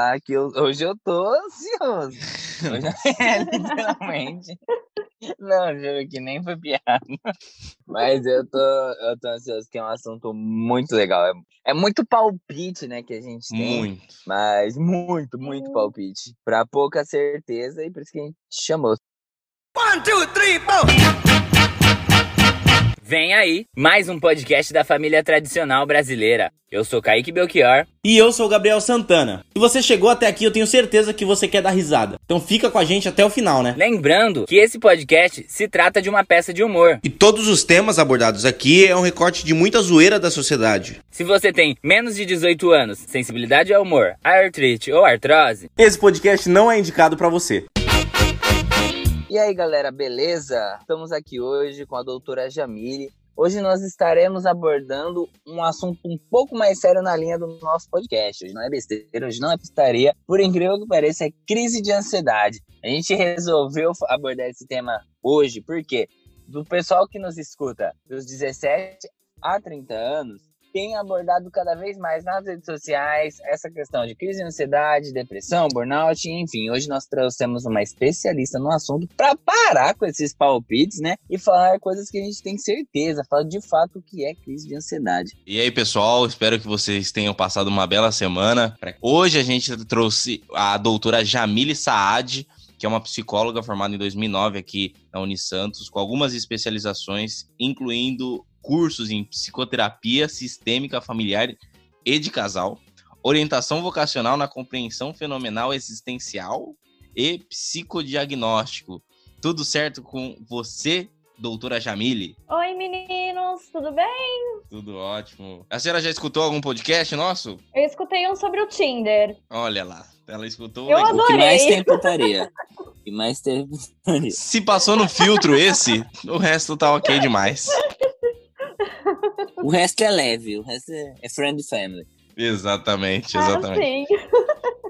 falar que eu, hoje eu tô ansioso. Hoje, é, literalmente. Não, juro que nem foi piada. Mas eu tô, eu tô ansioso, que é um assunto muito legal. É, é muito palpite, né, que a gente tem. Muito. Mas muito, muito palpite. Pra pouca certeza, e por isso que a gente chamou. One, two, three, four! Vem aí, mais um podcast da família tradicional brasileira. Eu sou Kaique Belchior. E eu sou o Gabriel Santana. Se você chegou até aqui, eu tenho certeza que você quer dar risada. Então fica com a gente até o final, né? Lembrando que esse podcast se trata de uma peça de humor. E todos os temas abordados aqui é um recorte de muita zoeira da sociedade. Se você tem menos de 18 anos, sensibilidade ao humor, artrite ou artrose, esse podcast não é indicado para você. E aí, galera, beleza? Estamos aqui hoje com a doutora Jamile. Hoje nós estaremos abordando um assunto um pouco mais sério na linha do nosso podcast. Hoje não é besteira, hoje não é pistaria. Por incrível que pareça, é crise de ansiedade. A gente resolveu abordar esse tema hoje, porque do pessoal que nos escuta dos 17 a 30 anos, tem abordado cada vez mais nas redes sociais essa questão de crise de ansiedade, depressão, burnout, enfim. Hoje nós trouxemos uma especialista no assunto para parar com esses palpites, né? E falar coisas que a gente tem certeza, falar de fato o que é crise de ansiedade. E aí, pessoal, espero que vocês tenham passado uma bela semana. Hoje a gente trouxe a doutora Jamile Saad, que é uma psicóloga formada em 2009 aqui na Unisantos, com algumas especializações, incluindo cursos em psicoterapia sistêmica familiar e de casal, orientação vocacional na compreensão fenomenal existencial e psicodiagnóstico. Tudo certo com você, doutora Jamile? Oi, meninos, tudo bem? Tudo ótimo. A senhora já escutou algum podcast nosso? Eu escutei um sobre o Tinder. Olha lá, ela escutou. Eu adorei. O que mais tem putaria. O que mais tem putaria. Se passou no filtro esse, o resto tá ok demais. O resto é leve, o resto é, é friend family. Exatamente, ah, exatamente. Ah,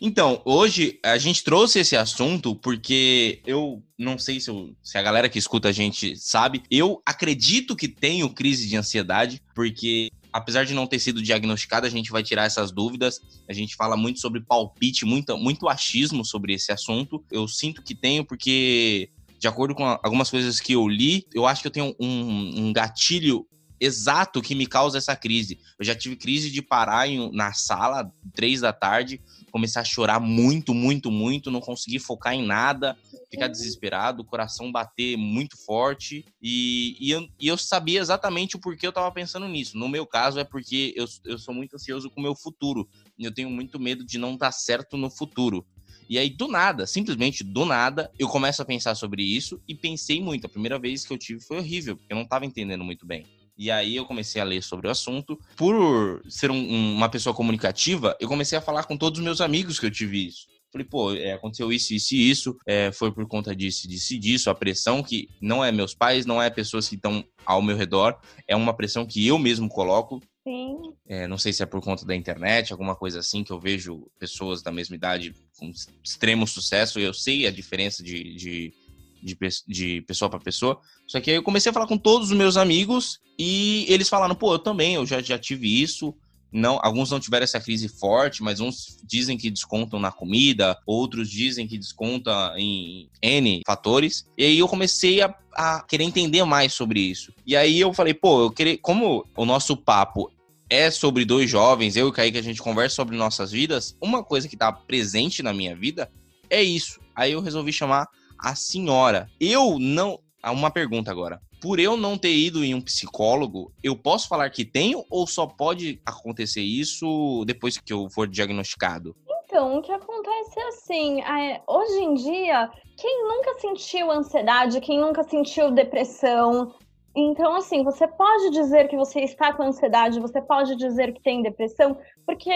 então, hoje a gente trouxe esse assunto porque eu não sei se, eu, se, a galera que escuta a gente sabe, eu acredito que tenho crise de ansiedade, porque apesar de não ter sido diagnosticado, a gente vai tirar essas dúvidas. A gente fala muito sobre palpite, muito, muito achismo sobre esse assunto. Eu sinto que tenho porque de acordo com algumas coisas que eu li, eu acho que eu tenho um, um gatilho exato que me causa essa crise. Eu já tive crise de parar em, na sala, três da tarde, começar a chorar muito, muito, muito, não conseguir focar em nada, ficar desesperado, o coração bater muito forte. E, e, eu, e eu sabia exatamente o porquê eu estava pensando nisso. No meu caso, é porque eu, eu sou muito ansioso com o meu futuro. Eu tenho muito medo de não dar certo no futuro. E aí, do nada, simplesmente do nada, eu começo a pensar sobre isso e pensei muito. A primeira vez que eu tive foi horrível, porque eu não estava entendendo muito bem. E aí eu comecei a ler sobre o assunto. Por ser um, uma pessoa comunicativa, eu comecei a falar com todos os meus amigos que eu tive isso. Falei, pô, é, aconteceu isso, isso e isso, é, foi por conta disso, disso e disso, a pressão que não é meus pais, não é pessoas que estão ao meu redor, é uma pressão que eu mesmo coloco. Sim. É, não sei se é por conta da internet, alguma coisa assim, que eu vejo pessoas da mesma idade com extremo sucesso, e eu sei a diferença de, de, de, de pessoa para pessoa. Só que aí eu comecei a falar com todos os meus amigos e eles falaram, pô, eu também, eu já, já tive isso, não, alguns não tiveram essa crise forte, mas uns dizem que descontam na comida, outros dizem que desconta em N fatores. E aí eu comecei a, a querer entender mais sobre isso. E aí eu falei, pô, eu queria, como o nosso papo é sobre dois jovens, eu e o Kaique, a gente conversa sobre nossas vidas, uma coisa que tá presente na minha vida é isso. Aí eu resolvi chamar a senhora. Eu não. Uma pergunta agora por eu não ter ido em um psicólogo, eu posso falar que tenho ou só pode acontecer isso depois que eu for diagnosticado? Então, o que acontece é assim, é, hoje em dia, quem nunca sentiu ansiedade, quem nunca sentiu depressão, então, assim, você pode dizer que você está com ansiedade, você pode dizer que tem depressão, porque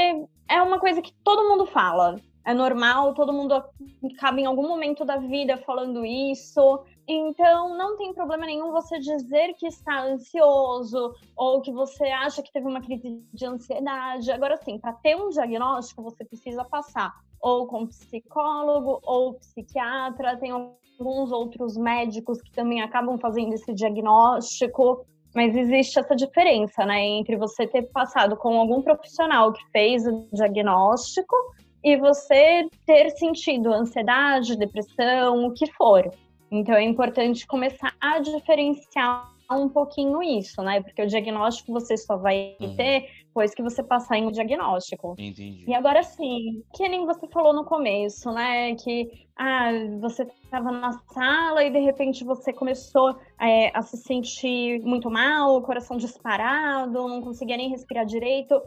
é uma coisa que todo mundo fala. É normal, todo mundo acaba em algum momento da vida falando isso. Então, não tem problema nenhum você dizer que está ansioso ou que você acha que teve uma crise de ansiedade. Agora, sim, para ter um diagnóstico, você precisa passar ou com psicólogo ou psiquiatra. Tem alguns outros médicos que também acabam fazendo esse diagnóstico. Mas existe essa diferença, né, entre você ter passado com algum profissional que fez o diagnóstico e você ter sentido ansiedade, depressão, o que for. Então é importante começar a diferenciar um pouquinho isso, né? Porque o diagnóstico você só vai uhum. ter depois que você passar em um diagnóstico. Entendi. E agora sim, que nem você falou no começo, né? Que ah, você estava na sala e de repente você começou é, a se sentir muito mal, coração disparado, não conseguia nem respirar direito.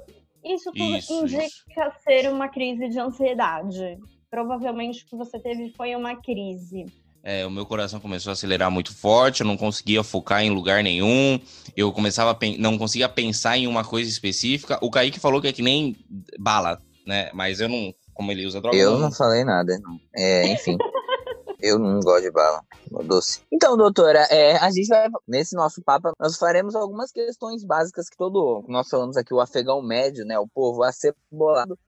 Isso tudo isso, indica isso. ser uma crise de ansiedade. Provavelmente o que você teve foi uma crise. É, o meu coração começou a acelerar muito forte, eu não conseguia focar em lugar nenhum, eu começava a não conseguia pensar em uma coisa específica. O Kaique falou que é que nem bala, né? Mas eu não, como ele usa droga. Eu não, falei nada, não. É, enfim. eu não gosto de bala, doce. Então, doutora, é, a gente vai, nesse nosso papo, nós faremos algumas questões básicas que todo, nós falamos aqui, o afegão médio, né, o povo acebolado,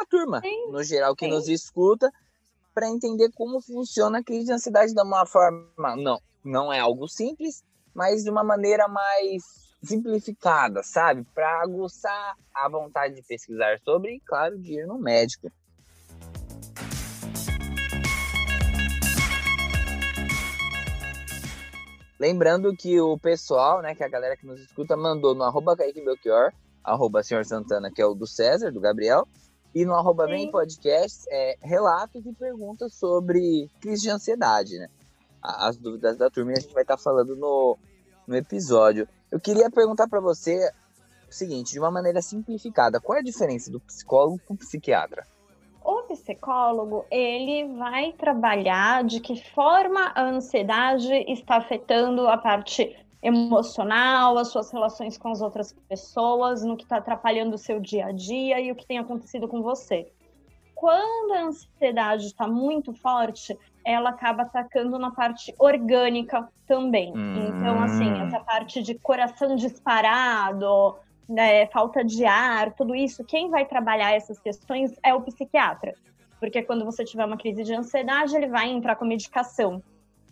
a turma, sim, no geral, que sim. nos escuta, para entender como funciona a crise de ansiedade de uma forma. Não, não é algo simples, mas de uma maneira mais simplificada, sabe? Para aguçar a vontade de pesquisar sobre e, claro, de ir no médico. Lembrando que o pessoal, né, que a galera que nos escuta, mandou no arroba Kaique Belchior, arroba Senhor Santana, que é o do César, do Gabriel, e no arroba Vem Podcast, é, relatos e perguntas sobre crise de ansiedade, né? As dúvidas da turma a gente vai estar tá falando no, no episódio. Eu queria perguntar para você o seguinte, de uma maneira simplificada, qual é a diferença do psicólogo para o psiquiatra? O psicólogo, ele vai trabalhar de que forma a ansiedade está afetando a parte emocional, as suas relações com as outras pessoas, no que está atrapalhando o seu dia a dia e o que tem acontecido com você. Quando a ansiedade está muito forte, ela acaba atacando na parte orgânica também. Hum. Então, assim, essa parte de coração disparado, né, falta de ar, tudo isso, quem vai trabalhar essas questões é o psiquiatra. Porque quando você tiver uma crise de ansiedade, ele vai entrar com medicação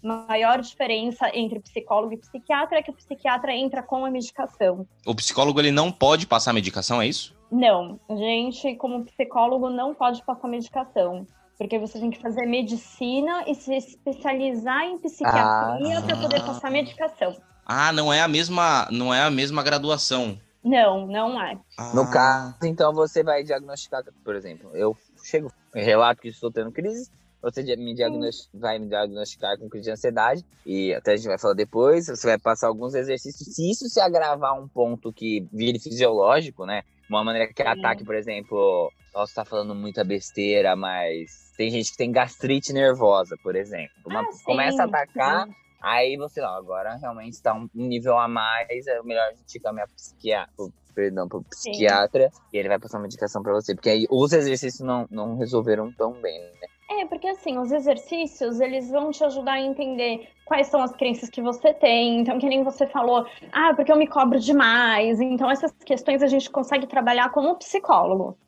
maior diferença entre psicólogo e psiquiatra é que o psiquiatra entra com a medicação. O psicólogo ele não pode passar medicação, é isso? Não, a gente como psicólogo não pode passar medicação. Porque você tem que fazer medicina e se especializar em psiquiatria ah. para poder passar medicação. Ah, não é a mesma, não é a mesma graduação. Não, não é. Ah. No caso, então você vai diagnosticar, por exemplo, eu chego, relato que estou tendo crise, você me vai me diagnosticar com crise de ansiedade, e até a gente vai falar depois, você vai passar alguns exercícios. Se isso se agravar um ponto que vire fisiológico, né? Uma maneira que ataque, por exemplo, posso estar falando muita besteira, mas tem gente que tem gastrite nervosa, por exemplo. Uma, ah, começa a atacar, aí você, ó, agora realmente está um nível a mais, é melhor a gente caminhar pro psiquiatra, perdão, pro psiquiatra, Sim. e ele vai passar uma medicação para você, porque aí os exercícios não, não resolveram tão bem, né? É, porque assim, os exercícios, eles vão te ajudar a entender quais são as crenças que você tem. Então, que nem você falou, ah, porque eu me cobro demais. Então, essas questões a gente consegue trabalhar como psicólogo.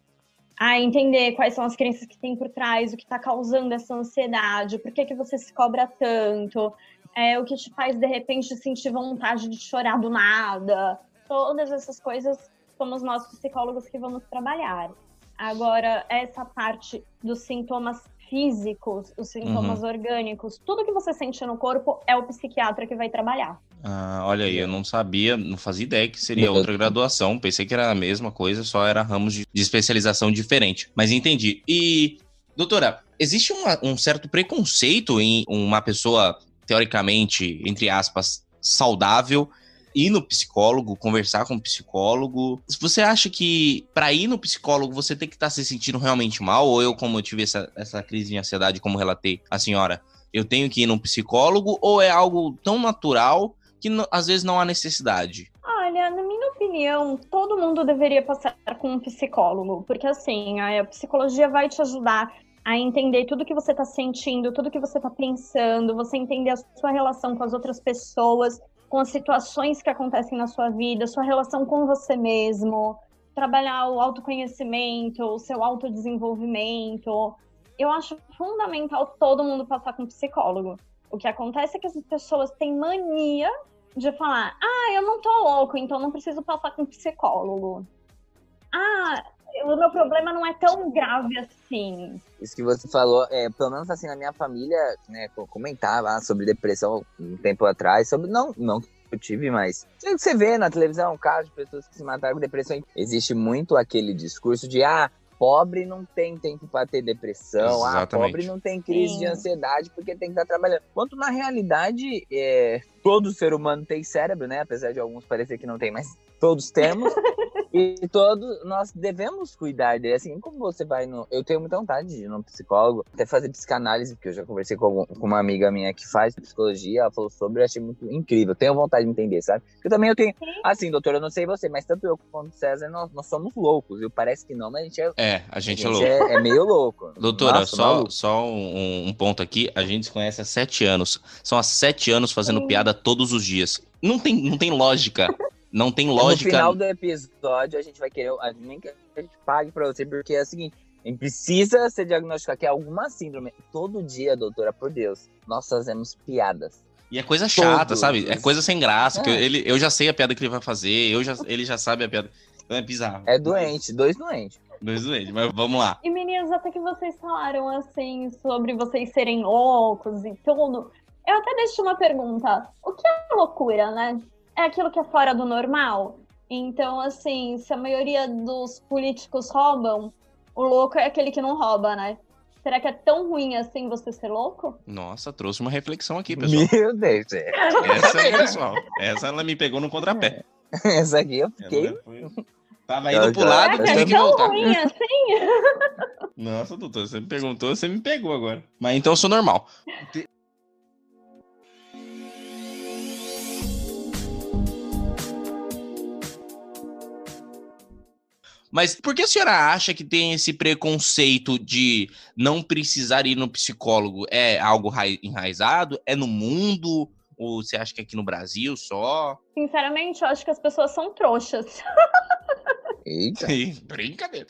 A entender quais são as crenças que tem por trás, o que está causando essa ansiedade, por que, que você se cobra tanto, é, o que te faz, de repente, sentir vontade de chorar do nada. Todas essas coisas somos nós psicólogos que vamos trabalhar. Agora, essa parte dos sintomas físicos, os sintomas uhum. orgânicos, tudo que você sente no corpo é o psiquiatra que vai trabalhar. Ah, olha aí, eu não sabia, não fazia ideia que seria outra graduação. Pensei que era a mesma coisa, só era ramos de, de especialização diferente. Mas entendi. E, doutora, existe uma, um certo preconceito em uma pessoa, teoricamente, entre aspas, saudável, ir no psicólogo, conversar com o psicólogo. Você acha que para ir no psicólogo você tem que estar tá se sentindo realmente mal? Ou eu, como eu tive essa, essa crise de ansiedade, como relatei a senhora, eu tenho que ir no psicólogo? Ou é algo tão natural que às vezes não há necessidade? Olha, na minha opinião, todo mundo deveria passar com um psicólogo, porque assim, a psicologia vai te ajudar a entender tudo que você está sentindo, tudo que você está pensando, você entender a sua relação com as outras pessoas, com as situações que acontecem na sua vida, sua relação com você mesmo, trabalhar o autoconhecimento, o seu autodesenvolvimento. Eu acho fundamental todo mundo passar com psicólogo. O que acontece é que as pessoas têm mania de falar, ah, eu não tô louco, então não preciso passar com psicólogo. Ah, o meu problema não é tão grave assim. Isso que você falou, é, pelo menos assim, na minha família, né, comentava sobre depressão um tempo atrás, sobre, não, não eu tive, mas você vê na televisão casos de pessoas que se mataram com depressão. Existe muito aquele discurso de ah, pobre não tem tempo para ter depressão, ah, Exatamente. ah, pobre não tem crise Sim. de ansiedade porque tem que estar trabalhando. Quanto na realidade, é, todo ser humano tem cérebro, né? Apesar de alguns parecer que não tem, mas todos temos. E todos nós devemos cuidar dele. Assim como você vai no. Eu tenho muita vontade de ir num psicólogo, até fazer psicanálise, porque eu já conversei com, com uma amiga minha que faz psicologia, ela falou sobre, eu achei muito incrível. Tenho vontade de entender, sabe? Eu também eu tenho. Assim, doutor, eu não sei você, mas tanto eu quanto o César, nós, nós somos loucos. Eu parece que não, mas a gente é. É, a gente, a é gente é louco. É, é, meio louco. Doutora, Nossa, só, só um, um, ponto aqui. A gente se conhece há sete anos. São há sete anos fazendo Sim. piada todos os dias. Não tem, não tem lógica. Não tem lógica. No final do episódio, a gente vai querer. A nem que a gente pague pra você, porque é o seguinte: a gente precisa ser diagnosticado que é alguma síndrome. Todo dia, doutora, por Deus, nós fazemos piadas. E é coisa chata, Todos. sabe? É coisa sem graça. É. Que ele, eu já sei a piada que ele vai fazer, eu já, ele já sabe a piada. Então é bizarro. É doente, dois doentes. Dois doentes, mas vamos lá. E meninos, até que vocês falaram assim sobre vocês serem loucos e tudo. Eu até deixo uma pergunta. O que é loucura, né? é aquilo que é fora do normal. Então, assim, se a maioria dos políticos roubam, o louco é aquele que não rouba, né? Será que é tão ruim assim você ser louco? Nossa, trouxe uma reflexão aqui, pessoal. Meu Deus. É. Essa aí, pessoal. Essa ela me pegou no contrapé. Essa aqui eu fiquei. Tava indo pro lado, tive que é voltar. ruim assim? Nossa, doutor, você me perguntou, você me pegou agora. Mas então eu sou normal. Mas por que a senhora acha que tem esse preconceito de não precisar ir no psicólogo? É algo enraizado? É no mundo? Ou você acha que é aqui no Brasil só? Sinceramente, eu acho que as pessoas são trouxas. Eita. Brincadeira.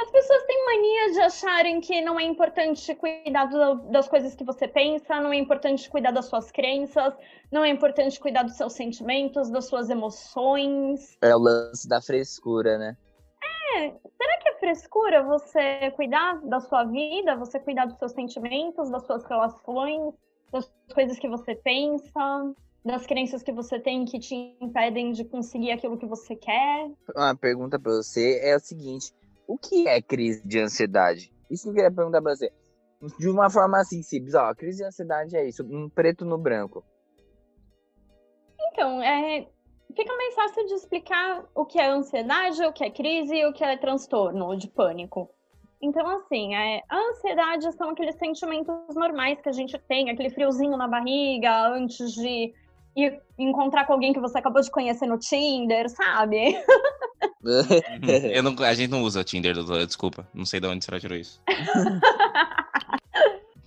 As pessoas têm mania de acharem que não é importante cuidar do, das coisas que você pensa, não é importante cuidar das suas crenças, não é importante cuidar dos seus sentimentos, das suas emoções. É o lance da frescura, né? É, será que é frescura você cuidar da sua vida, você cuidar dos seus sentimentos, das suas relações, das coisas que você pensa, das crenças que você tem que te impedem de conseguir aquilo que você quer? Uma pergunta para você é o seguinte: o que é crise de ansiedade? Isso que eu queria perguntar para você. De uma forma assim simples, ó, crise de ansiedade é isso, um preto no branco. Então, é, fica mais fácil de explicar o que é ansiedade, o que é crise e o que é transtorno de pânico. Então, assim, é, a ansiedade são aqueles sentimentos normais que a gente tem, aquele friozinho na barriga antes de ir encontrar com alguém que você acabou de conhecer no Tinder, sabe? Eu não, a gente não usa Tinder, doutora, desculpa. Não sei de onde você tirou isso.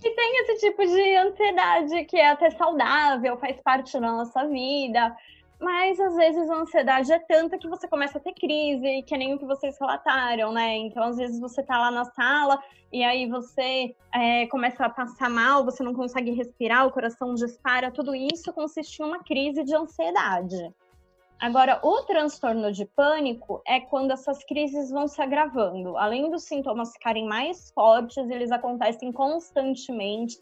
e tem esse tipo de ansiedade que é até saudável, faz parte da nossa vida. Mas às vezes a ansiedade é tanta que você começa a ter crise, que é nem o que vocês relataram, né? Então, às vezes você tá lá na sala e aí você é, começa a passar mal, você não consegue respirar, o coração dispara, tudo isso consiste em uma crise de ansiedade. Agora, o transtorno de pânico é quando essas crises vão se agravando. Além dos sintomas ficarem mais fortes, eles acontecem constantemente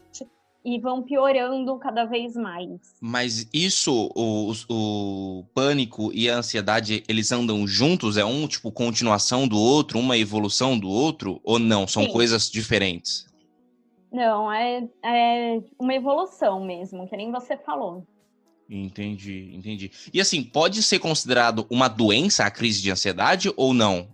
e vão piorando cada vez mais. Mas isso, o, o, pânico e a ansiedade, eles andam juntos? É um, tipo, continuação do outro, uma evolução do outro? Ou não? São Sim. coisas diferentes? Não, é, é uma evolução mesmo, que nem você falou. Entendi, entendi. E assim, pode ser considerado uma doença a crise de ansiedade ou não?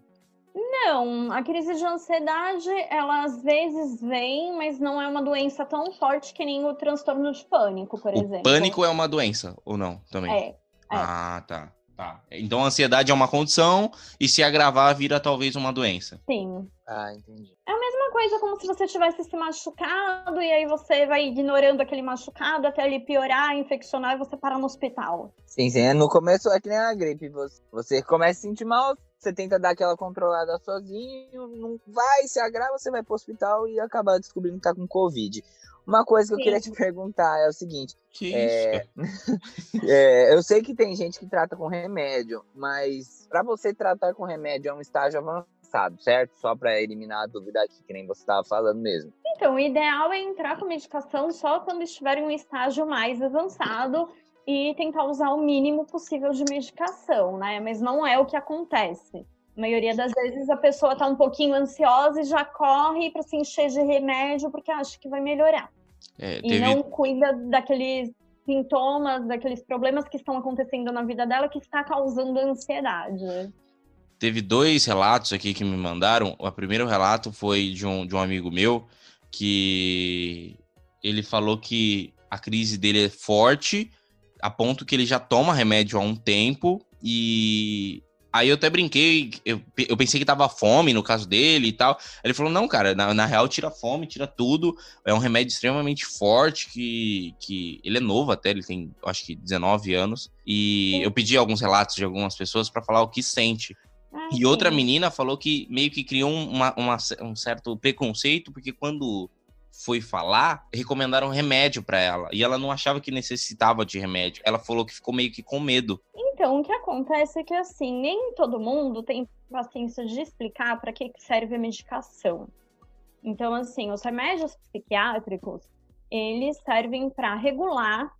Não, a crise de ansiedade, ela às vezes vem, mas não é uma doença tão forte que nem o transtorno de pânico, por o exemplo. Pânico é uma doença, ou não? Também. É. é. Ah, tá. Tá. Então a ansiedade é uma condição e se agravar vira talvez uma doença. Sim. Ah, entendi. É a mesma coisa como se você tivesse se machucado e aí você vai ignorando aquele machucado até ele piorar, infeccionar e você parar no hospital. Sim, sim. No começo é que nem a gripe. Você, você começa a sentir mal, você tenta dar aquela controlada sozinho, não vai, se agrava, você vai pro hospital e acaba descobrindo que tá com Covid. Uma coisa que Sim. eu queria te perguntar é o seguinte. Que é... isso? é, eu sei que tem gente que trata com remédio, mas para você tratar com remédio é um estágio avançado, certo? Só para eliminar a dúvida aqui, que nem você estava falando mesmo. Então, o ideal é entrar com medicação só quando estiver em um estágio mais avançado e tentar usar o mínimo possível de medicação, né? Mas não é o que acontece. A maioria das vezes a pessoa está um pouquinho ansiosa e já corre para se encher de remédio porque acha que vai melhorar. É, teve... E não cuida daqueles sintomas, daqueles problemas que estão acontecendo na vida dela que está causando ansiedade. Teve dois relatos aqui que me mandaram. O primeiro relato foi de um, de um amigo meu que ele falou que a crise dele é forte, a ponto que ele já toma remédio há um tempo e Aí eu até brinquei, eu, eu pensei que tava fome no caso dele e tal. Ele falou: não, cara, na, na real tira fome, tira tudo. É um remédio extremamente forte que, que ele é novo até, ele tem, acho que 19 anos. E eu pedi alguns relatos de algumas pessoas para falar o que sente. Ah, e outra menina falou que meio que criou uma, uma, um certo preconceito, porque quando foi falar, recomendaram remédio para ela. E ela não achava que necessitava de remédio. Ela falou que ficou meio que com medo. Então, o que acontece é que, assim, nem todo mundo tem paciência de explicar para que serve a medicação. Então, assim, os remédios psiquiátricos, eles servem para regular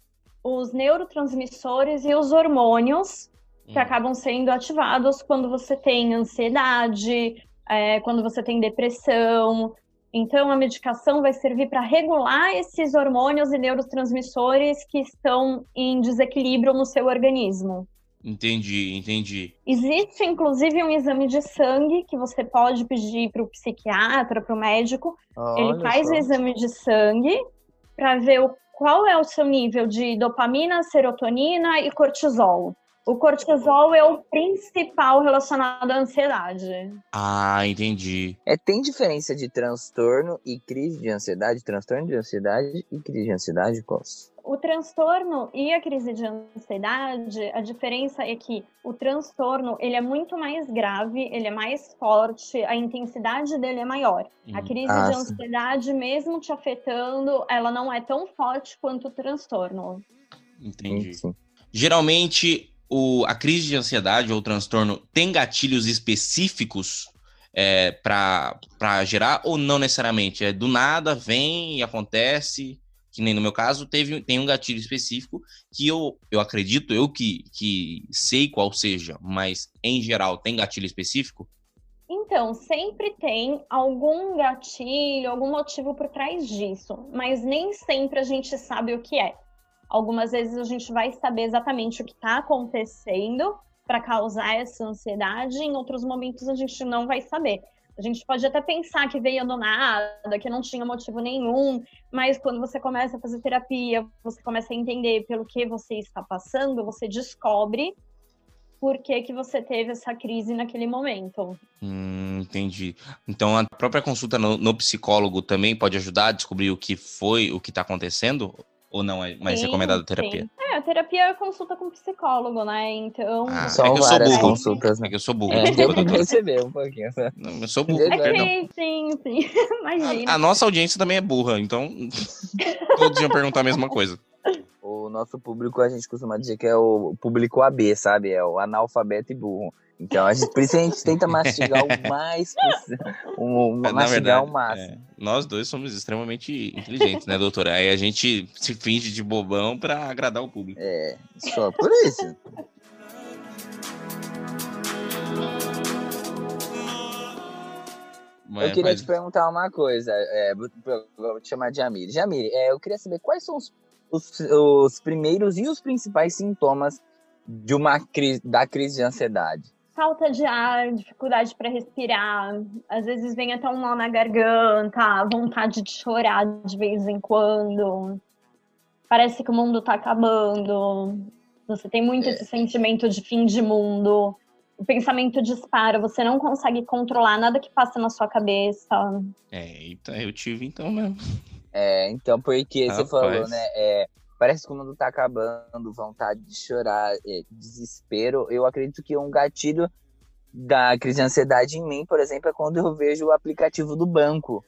os neurotransmissores e os hormônios que hum. acabam sendo ativados quando você tem ansiedade, é, quando você tem depressão, então, a medicação vai servir para regular esses hormônios e neurotransmissores que estão em desequilíbrio no seu organismo. Entendi, entendi. Existe, inclusive, um exame de sangue que você pode pedir para o psiquiatra, para o médico. Ele faz só. o exame de sangue para ver o, qual é o seu nível de dopamina, serotonina e cortisol. O cortisol é o principal relacionado à ansiedade. Ah, entendi. É, tem diferença de transtorno e crise de ansiedade? Transtorno de ansiedade e crise de ansiedade, qual? O transtorno e a crise de ansiedade, a diferença é que o transtorno ele é muito mais grave, ele é mais forte, a intensidade dele é maior. Hum. A crise ah, de ansiedade, sim. mesmo te afetando, ela não é tão forte quanto o transtorno. Entendi. Sim. Geralmente o, a crise de ansiedade ou transtorno tem gatilhos específicos é, para gerar ou não necessariamente? É do nada, vem e acontece, que nem no meu caso, teve, tem um gatilho específico que eu, eu acredito, eu que, que sei qual seja, mas em geral tem gatilho específico? Então, sempre tem algum gatilho, algum motivo por trás disso, mas nem sempre a gente sabe o que é. Algumas vezes a gente vai saber exatamente o que está acontecendo para causar essa ansiedade, em outros momentos a gente não vai saber. A gente pode até pensar que veio do nada, que não tinha motivo nenhum, mas quando você começa a fazer terapia, você começa a entender pelo que você está passando, você descobre por que, que você teve essa crise naquele momento. Hum, entendi. Então a própria consulta no, no, psicólogo também pode ajudar a descobrir o que foi, o que está acontecendo? Ou não é mais sim, recomendada a terapia? Sim. É, a terapia é consulta com psicólogo, né? Então. Ah, São é que eu sou burro. Consultas, né? É que eu sou burro. É, deu pra perceber um pouquinho. Não, eu sou burro. É sim, sim. Imagina. A, a, nossa audiência também é burra, então todos iam perguntar a mesma coisa. O nosso público, a gente costuma dizer que é o público AB, sabe? É o analfabeto e burro. Então, a gente, por isso a gente tenta mastigar o mais possível. Um, mastigar verdade, o máximo. É, nós dois somos extremamente inteligentes, né, doutora? Aí a gente se finge de bobão para agradar o público. É, só por isso. Eu queria mas... te perguntar uma coisa. É, vou te chamar de Jamile. Jamile, é, eu queria saber quais são os, os, os primeiros e os principais sintomas de uma crise, da crise de ansiedade falta de ar, dificuldade para respirar, às vezes vem até um nó na garganta, vontade de chorar de vez em quando. Parece que o mundo está acabando. Você tem muito é. esse sentimento de fim de mundo. O pensamento dispara, você não consegue controlar nada que passa na sua cabeça. É, então eu tive então mesmo. É, então, porque Rapaz. você falou, né? É, parece que o mundo tá acabando, vontade de chorar, é, desespero. Eu acredito que um gatilho da crise de ansiedade em mim, por exemplo, é quando eu vejo o aplicativo do banco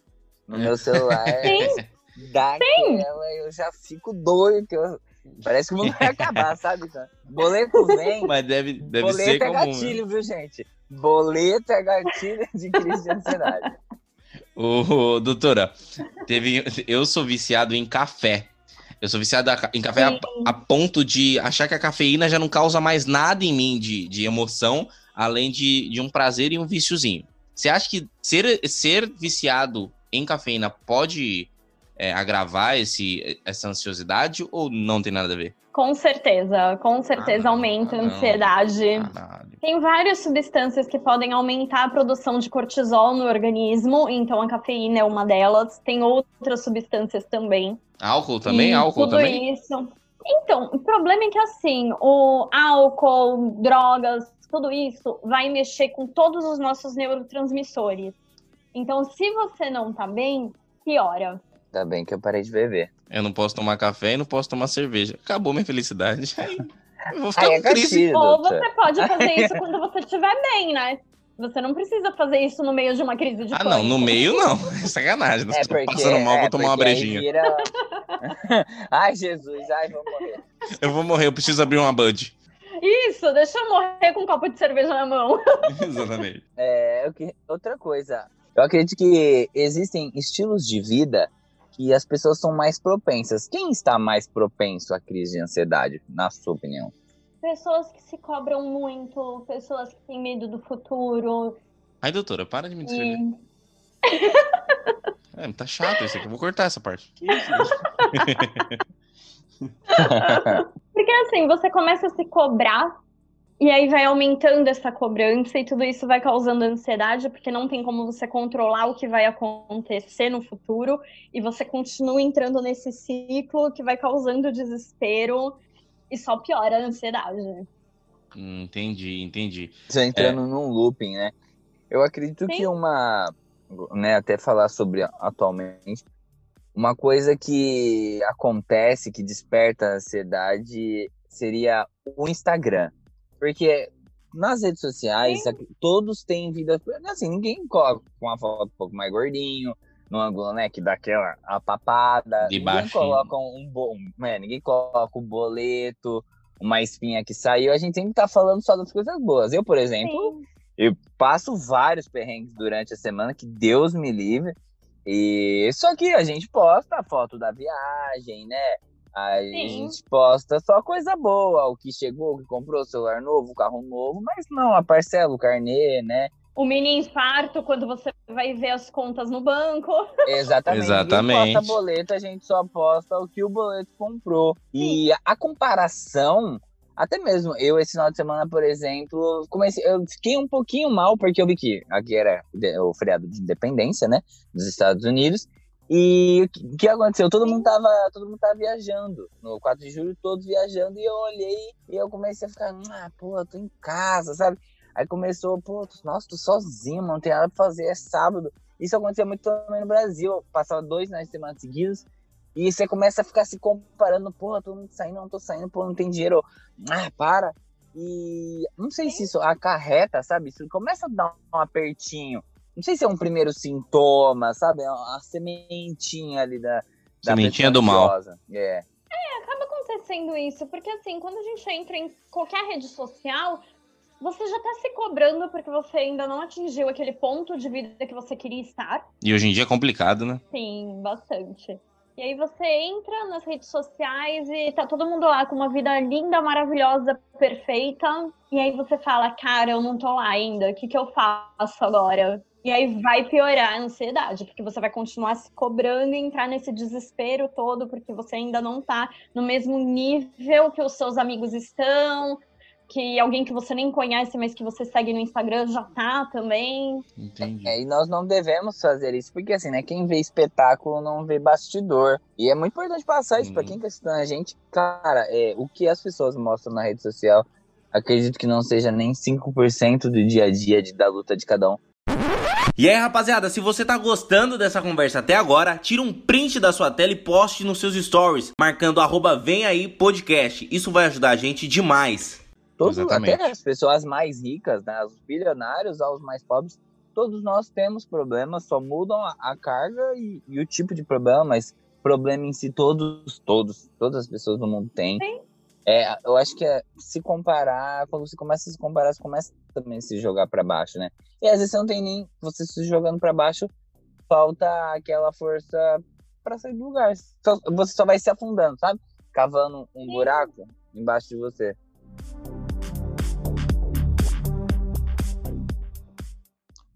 no meu celular. Sim. Daquela eu já fico doido, que eu- parece que o mundo vai acabar, sabe? Boleto vem, Mas deve, deve boleto ser é comum. né? gatilho, viu, gente? Boleto é gatilho de crise de ansiedade. Ô, doutora, teve, eu sou viciado em café. Eu sou viciado em café a, a ponto de achar que a cafeína já não causa mais nada em mim de, de emoção, além de, de um prazer e um viciozinho. Você acha que ser, ser viciado em cafeína pode é, agravar esse, essa ansiosidade ou não tem nada a ver? Com certeza, com certeza Ah, aumenta a ansiedade. Caralho. Tem várias substâncias que podem aumentar a produção de cortisol no organismo, então a cafeína é uma delas. Tem outras substâncias também. Álcool também? E álcool tudo também? isso. Então, o problema é que assim, o álcool, drogas, tudo isso vai mexer com todos os nossos neurotransmissores. Então, se você não tá bem, piora. Ainda bem que eu parei de beber. Eu não posso tomar café e não posso tomar cerveja. Acabou minha felicidade. Eu vou ficar Aí é triste. Ou você pode fazer isso quando você estiver bem, né? Você não precisa fazer isso no meio de uma crise de Ah, não, no pânico. meio não. Sacanagem. É Se tô porque, passando mal, é vou tomar uma brejinha. vira- ai, Jesus, ai, vou morrer. Eu vou morrer, eu preciso abrir uma Bud. Isso, deixa eu morrer com um copo de cerveja na mão. Exatamente. É, eu que- outra coisa. Eu acredito que existem estilos de vida que as pessoas são mais propensas. Quem está mais propenso à crise de ansiedade, na sua opinião? Pessoas que se cobram muito, pessoas que têm medo do futuro. Ai, doutora, para de me descrever. E... É, tá chato isso aqui. Eu vou cortar essa parte. Porque assim, você começa a se cobrar e aí vai aumentando essa cobrança e tudo isso vai causando ansiedade, porque não tem como você controlar o que vai acontecer no futuro e você continua entrando nesse ciclo que vai causando desespero e só piora a ansiedade. Hum, entendi, entendi. Você entrando num looping, né? Eu acredito que Sim. uma, né, até falar sobre atualmente, uma coisa que acontece, que desperta a ansiedade, seria o Instagram. Porque nas redes sociais, Sim. todos têm vida. Assim, ninguém coloca uma foto um pouco mais gordinho, no ângulo, né, que dá aquela a papada. De ninguém baixinho. coloca um, bo- é, ninguém coloca o boleto, uma espinha que saiu. A gente sempre tá falando só das coisas boas. Eu, por exemplo, Sim. eu passo vários perrengues durante a semana, que Deus me livre. E só que a gente posta a foto da viagem, né? A Sim. gente posta só coisa boa, o que chegou, o que comprou celular novo, carro novo, mas não, a parcela, o carnê, né? O mini infarto quando você vai ver as contas no banco. Exatamente. Exatamente. Posta boleto, a gente só posta o que o boleto comprou. E a comparação, até mesmo eu esse final de semana, por exemplo, comecei, eu fiquei um pouquinho mal porque eu vi que aqui era de- o feriado de independência, né, dos Estados Unidos. E o que- aconteceu? Todo mundo tava, todo mundo tava viajando. No 4 de julho, todos viajando. E eu olhei e eu comecei a ficar, ah, pô, eu tô em casa, sabe? Aí começou, pô, nossa, tô sozinho, mano, não tem nada pra fazer, é sábado. Isso acontecia muito também no Brasil. Eu passava dois finais de semana seguidos. E você começa a ficar se comparando, porra, tô saindo, não tô saindo, pô, não tem dinheiro. Ah, para. E não sei se isso acarreta, sabe? Isso começa a dar um apertinho. Não sei se é um primeiro sintoma, sabe? É uma sementinha ali da. da Sementinha do mal. ansiosa. É. Acaba acontecendo isso, porque assim, quando a gente entra em qualquer rede social, você já tá se cobrando porque você ainda não atingiu aquele ponto de vida que você queria estar. E hoje em dia é complicado, né? Sim, bastante. E aí você entra nas redes sociais e tá todo mundo lá com uma vida linda, maravilhosa, perfeita. E aí você fala, cara, eu não tô lá ainda, o que, que eu faço agora? E aí vai piorar a ansiedade, porque você vai continuar se cobrando e entrar nesse desespero todo, porque você ainda não tá no mesmo nível que os seus amigos estão, que alguém que você nem conhece, mas que você segue no Instagram já tá também. Entendi. É, e nós não devemos fazer isso, porque assim, né? Quem vê espetáculo não vê bastidor. E é muito importante passar isso pra Uhum. quem tá assistindo a gente. Cara, é, o que as pessoas mostram na rede social, acredito que não seja nem 5% do dia a dia de, da luta de cada um. E aí, rapaziada, se você tá gostando dessa conversa até agora, tira um print da sua tela e poste nos seus stories, marcando arroba vem aí podcast. Isso vai ajudar a gente demais. Todos, Exatamente. até as pessoas mais ricas, né, os bilionários aos mais pobres, todos nós temos problemas, só mudam a, a carga e, e o tipo de problema, mas problema em si todos, todos, todas as pessoas do mundo têm. Sim. É, eu acho que é se comparar, quando você começa a se comparar, você começa também se jogar pra baixo, né? E às vezes você não tem nem você se jogando pra baixo, falta aquela força pra sair do lugar. Só- você só vai se afundando, sabe? Cavando um Sim. buraco embaixo de você.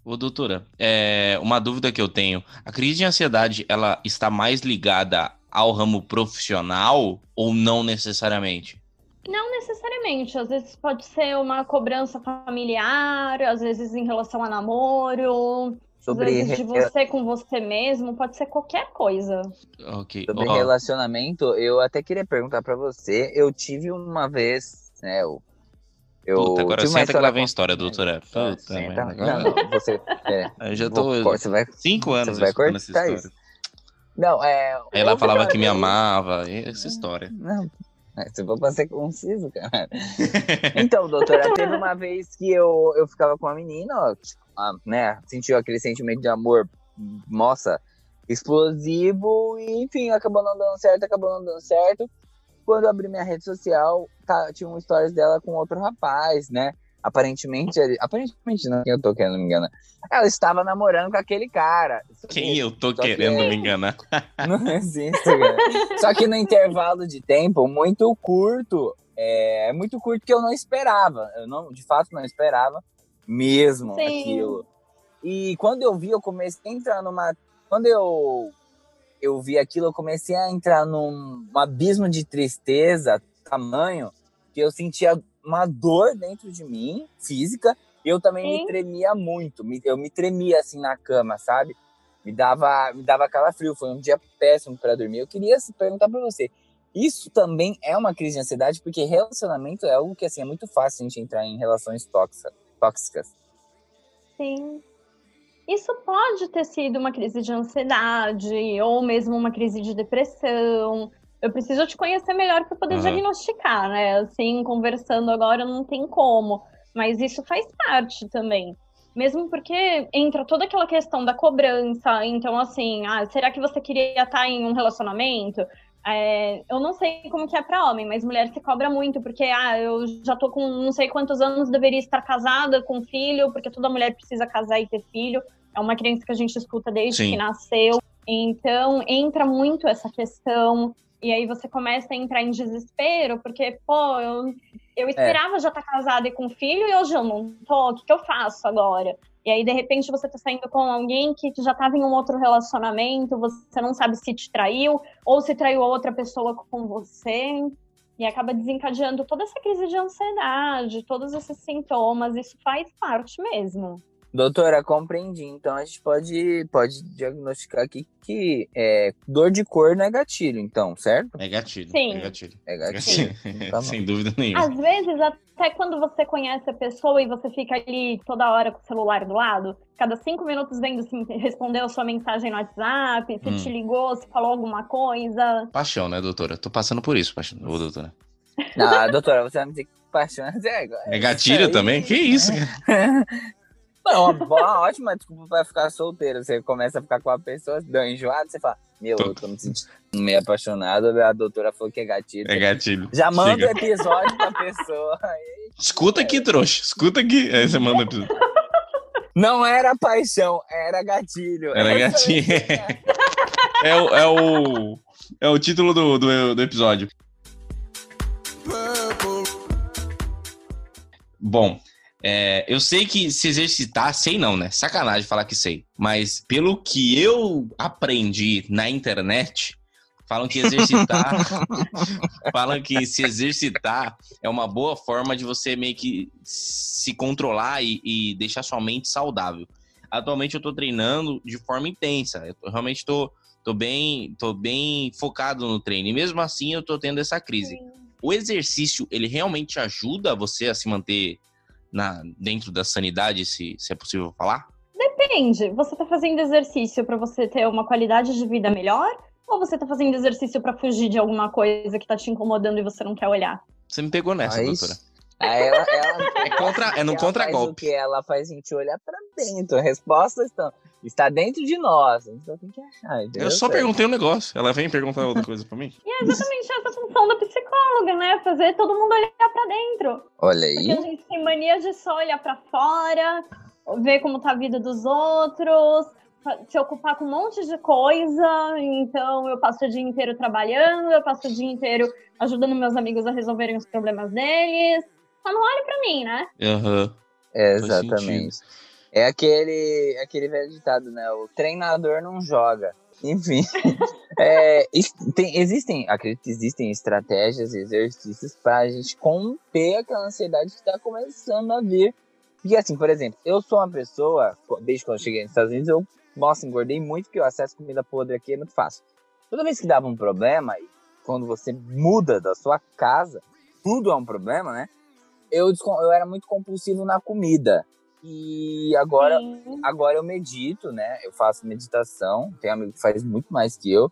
Ô, doutora, é, uma dúvida que eu tenho. A crise de ansiedade, ela está mais ligada ao ramo profissional ou não necessariamente? Não necessariamente, às vezes pode ser uma cobrança familiar, às vezes em relação a namoro, às Sobre, vezes de você com você mesmo, pode ser qualquer coisa. Ok. sobre Ó, relacionamento, eu até queria perguntar pra você. Eu tive uma vez, né? Eu, eu puta, agora senta que lá vem com- história, doutora. Puta, Senta. Não, agora- não, você. é, Eu já vou tô cor- Você vai. cinco anos vai escutando essa cortar história. isso. Não, é. Ela falava que me amava, e essa história. Não. Se for pra ser conciso, cara. Então, doutora, teve uma vez que eu, eu ficava com uma menina, ó, né? Sentiu aquele sentimento de amor, nossa, explosivo, e enfim, acabou não dando certo, acabou não dando certo. Quando eu abri minha rede social, tá, tinha um stories dela com outro rapaz, né? Aparentemente, ele- aparentemente não, quem eu tô querendo me enganar. Ela estava namorando com aquele cara. Quem eu tô Só que- querendo me enganar? Não existe, cara. Só que no intervalo de tempo muito curto, é muito curto que eu não esperava. Eu não, de fato, não esperava mesmo Sim. aquilo. E quando eu vi, eu comecei a entrar numa. Quando eu eu vi aquilo, eu comecei a entrar num um abismo de tristeza, tamanho, que eu sentia uma dor dentro de mim, física, e eu também me Sim. tremia muito. me- Eu me tremia assim na cama, sabe? Me dava, me dava calafrio. Foi um dia péssimo para dormir. Eu queria se perguntar para você. Isso também é uma crise de ansiedade, porque relacionamento é algo que assim é muito fácil a gente entrar em relações tóxica- tóxicas. Sim. Isso pode ter sido uma crise de ansiedade ou mesmo uma crise de depressão. Eu preciso te conhecer melhor para poder Uhum. diagnosticar, né? Assim, conversando agora não tem como, mas isso faz parte também. Mesmo porque entra toda aquela questão da cobrança. Então, assim, ah, será que você queria estar em um relacionamento? É, eu não sei como que é para homem, mas mulher se cobra muito, porque ah, eu já tô com não sei quantos anos, deveria estar casada com filho, porque toda mulher precisa casar e ter filho. É uma crença que a gente escuta desde Sim. que nasceu. Então, entra muito essa questão. E aí você começa a entrar em desespero, porque, pô, eu, eu esperava já estar casada e com filho e hoje eu não tô. O que, que eu faço agora? E aí, de repente, você tá saindo com alguém que já estava em um outro relacionamento, você não sabe se te traiu ou se traiu outra pessoa com você. E acaba desencadeando toda essa crise de ansiedade, todos esses sintomas. Isso faz parte mesmo. Doutora, compreendi. Então a gente pode, pode diagnosticar aqui que é, dor de cor não é gatilho, então, certo? É gatilho. Sim. É gatilho. É É gatilho. gatilho. Tá. Sem dúvida nenhuma. Às vezes, até quando você conhece a pessoa e você fica ali toda hora com o celular do lado, cada cinco minutos vendo se respondeu a sua mensagem no WhatsApp, se Hum. te ligou, se falou alguma coisa. Paixão, né, doutora? Tô passando por isso, paixão. Ô, doutora. Não, doutora, você vai me dizer que paixão é igual. É gatilho também? Que isso, cara? Não, uma, boa, ótima desculpa pra ficar solteiro. Você começa a ficar com a pessoa, deu enjoado, você fala, meu, Tô. eu tô me sentindo meio apaixonado, a doutora falou que é gatilho. É gatilho. Já manda o episódio pra pessoa. Escuta aqui, trouxa. Escuta aqui. Aí você manda o episódio. Não era paixão, era gatilho. Era Essa gatilho. é- É o, é o, é o título do, do, do episódio. Bom, é, eu sei que se exercitar, sei não, né? Sacanagem falar que sei. Mas pelo que eu aprendi na internet, falam que exercitar. falam que se exercitar é uma boa forma de você meio que se controlar e, e deixar sua mente saudável. Atualmente eu tô treinando de forma intensa. Eu realmente tô, tô, bem, tô bem focado no treino. E mesmo assim eu tô tendo essa crise o exercício, ele realmente ajuda você a se manter na, dentro da sanidade, se, se é possível falar? Depende. Você tá fazendo exercício para você ter uma qualidade de vida melhor? Ou você tá fazendo exercício para fugir de alguma coisa que tá te incomodando e você não quer olhar? Você me pegou nessa, Ah, doutora. Aí ela, ela É contra- é no contragolpe. que ela faz a gente olhar pra dentro. A resposta está, está dentro de nós. A gente só tem que achar. entendeu? Eu só perguntei um negócio. Ela vem perguntar outra coisa pra mim. E é exatamente essa função da psicóloga, né? Fazer todo mundo olhar pra dentro. Olha Porque a aí. gente tem mania de só olhar pra fora, ver como tá a vida dos outros, se ocupar com um monte de coisa. Então, eu passo o dia inteiro trabalhando, eu passo o dia inteiro ajudando meus amigos a resolverem os problemas deles. Só não olha pra mim, né? Aham. É, exatamente. É aquele, aquele velho ditado, né? O treinador não joga. Enfim. É, tem- existem, acredito que existem estratégias, exercícios pra gente conter aquela ansiedade que tá começando a vir. Porque assim, por exemplo, eu sou uma pessoa, desde quando eu cheguei nos Estados Unidos, eu, nossa, engordei muito porque o acesso a comida podre aqui é muito fácil. Toda vez que dava um problema, e quando você muda da sua casa, tudo é um problema, né? Eu, eu era muito compulsivo na comida. E agora, Sim. agora eu medito, né? Eu faço meditação. Tem amigo que faz muito mais que eu.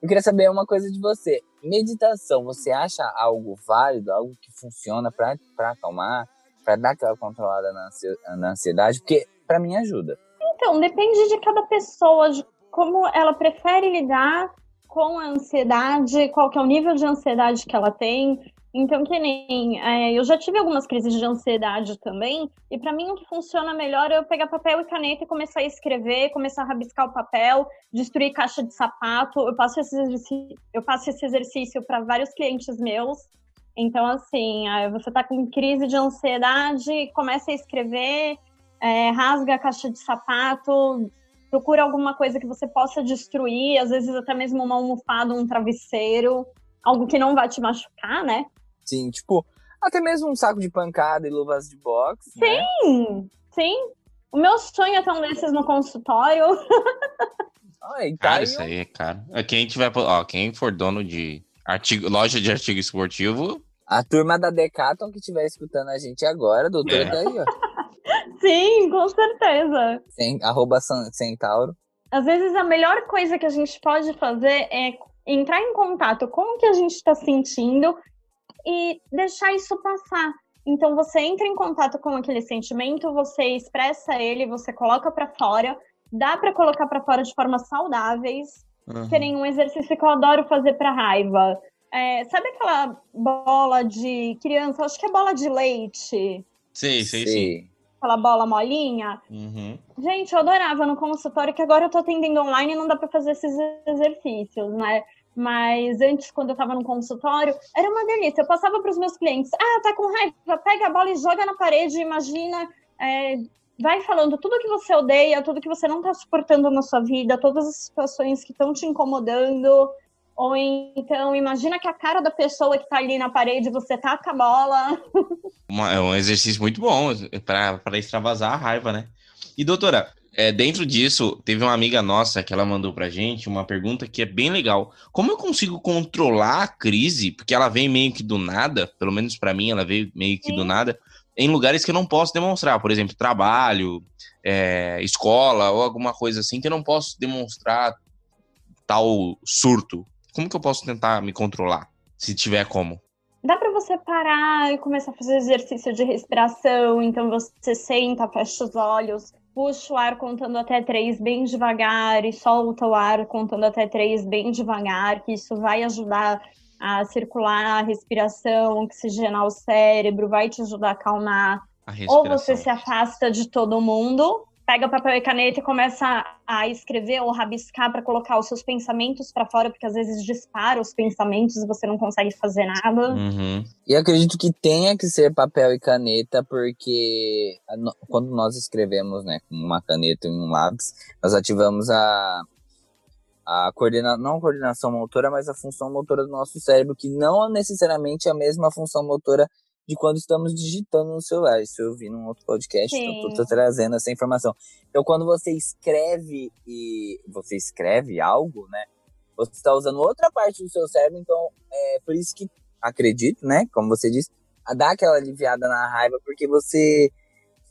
Eu queria saber uma coisa de você. Meditação, você acha algo válido, algo que funciona pra pra acalmar, pra dar aquela controlada na ansi- na ansiedade? Porque pra mim ajuda. Então, depende de cada pessoa, de como ela prefere lidar com a ansiedade, qual que é o nível de ansiedade que ela tem. Então, que nem. é, eu já tive algumas crises de ansiedade também, e pra mim o que funciona melhor é eu pegar papel e caneta e começar a escrever, começar a rabiscar o papel, destruir caixa de sapato. Eu passo esse exercício, eu passo esse exercício para vários clientes meus. Então, assim, é, você tá com crise de ansiedade, começa a escrever, é, rasga a caixa de sapato, procura alguma coisa que você possa destruir, às vezes até mesmo uma almofada, um travesseiro, algo que não vai te machucar, né? Sim, tipo, até mesmo um saco de pancada e luvas de boxe. Né? Sim, sim. O meu sonho é ter um desses no consultório. Ai, tá Cara, aí isso aí é caro. É, Quem tiver, ó, quem for dono de artigo, loja de artigo esportivo, A turma da Decathlon que estiver escutando a gente agora, doutor, É. tá aí, ó. Sim, com certeza. Sem, arroba Centauro. Às vezes a melhor coisa que a gente pode fazer é entrar em contato com o que a gente está sentindo e deixar isso passar. Então você entra em contato com aquele sentimento, você expressa ele, você coloca para fora. Dá para colocar para fora de formas saudáveis. Uhum. Que nem um exercício que eu adoro fazer para raiva. É, sabe aquela bola de criança? Acho que é bola de leite. sei, sim. Sei. Aquela bola molinha. Uhum. Gente, eu adorava no consultório, que agora eu tô atendendo online e não dá pra fazer esses exercícios, né? Mas antes, quando eu tava no consultório, era uma delícia. Eu passava pros meus clientes: ah, tá com raiva, pega a bola e joga na parede, imagina. é, vai falando tudo que você odeia, tudo que você não tá suportando na sua vida, todas as situações que estão te incomodando. Ou então, imagina que a cara da pessoa que tá ali na parede, você taca a bola. É um exercício muito bom para extravasar a raiva, né? E doutora, é, dentro disso, teve uma amiga nossa que ela mandou pra gente uma pergunta que é bem legal. Como eu consigo controlar a crise? Porque ela vem meio que do nada, pelo menos pra mim, ela veio meio que do Sim. nada, em lugares que eu não posso demonstrar. Por exemplo, trabalho, é, escola ou alguma coisa assim que eu não posso demonstrar tal surto. Como que eu posso tentar me controlar? Se tiver como. Dá pra você parar e começar a fazer exercício de respiração. Então você senta, fecha os olhos, puxa o ar contando até três bem devagar e solta o ar contando até três bem devagar, que isso vai ajudar a circular a respiração, oxigenar o cérebro, vai te ajudar a acalmar. A Ou você se afasta de todo mundo, pega papel e caneta e começa a escrever ou rabiscar para colocar os seus pensamentos para fora, porque às vezes dispara os pensamentos e você não consegue fazer nada. Uhum. E acredito que tenha que ser papel e caneta, porque quando nós escrevemos, né, com uma caneta e um lápis, nós ativamos a, a coordena, não a coordenação motora, mas a função motora do nosso cérebro, que não é necessariamente a mesma função motora de quando estamos digitando no celular. Isso eu vi num outro podcast, então tô, tô trazendo essa informação. Então, quando você escreve e você escreve algo, né, você está usando outra parte do seu cérebro, então é por isso que acredito, né? Como você disse, dar aquela aliviada na raiva, porque você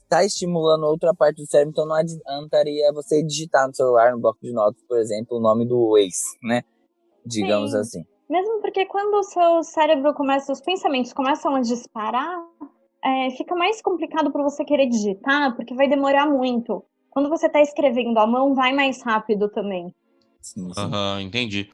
está estimulando outra parte do cérebro, então não adiantaria você digitar no celular, no bloco de notas, por exemplo, o nome do ex, né? Digamos Sim. assim. Mesmo porque quando o seu cérebro começa, os pensamentos começam a disparar, é, fica mais complicado para você querer digitar, porque vai demorar muito. Quando você está escrevendo à mão, vai mais rápido também. Sim, sim. Uhum, entendi.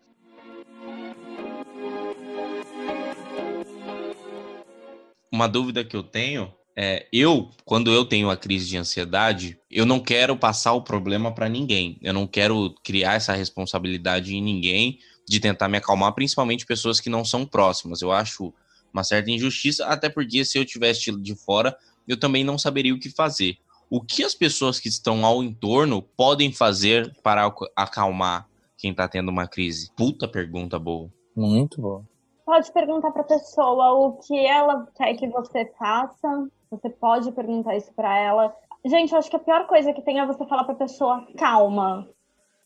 Uma dúvida que eu tenho é, eu, quando eu tenho a crise de ansiedade, eu não quero passar o problema para ninguém. Eu não quero criar essa responsabilidade em ninguém de tentar me acalmar, principalmente pessoas que não são próximas. Eu acho uma certa injustiça, até porque se eu tivesse de fora, eu também não saberia o que fazer. O que as pessoas que estão ao entorno podem fazer para acalmar quem está tendo uma crise? Puta pergunta boa. Muito boa. Pode perguntar para a pessoa o que ela quer que você faça você pode perguntar isso para ela. Gente, eu acho que a pior coisa que tem é você falar pra pessoa, calma.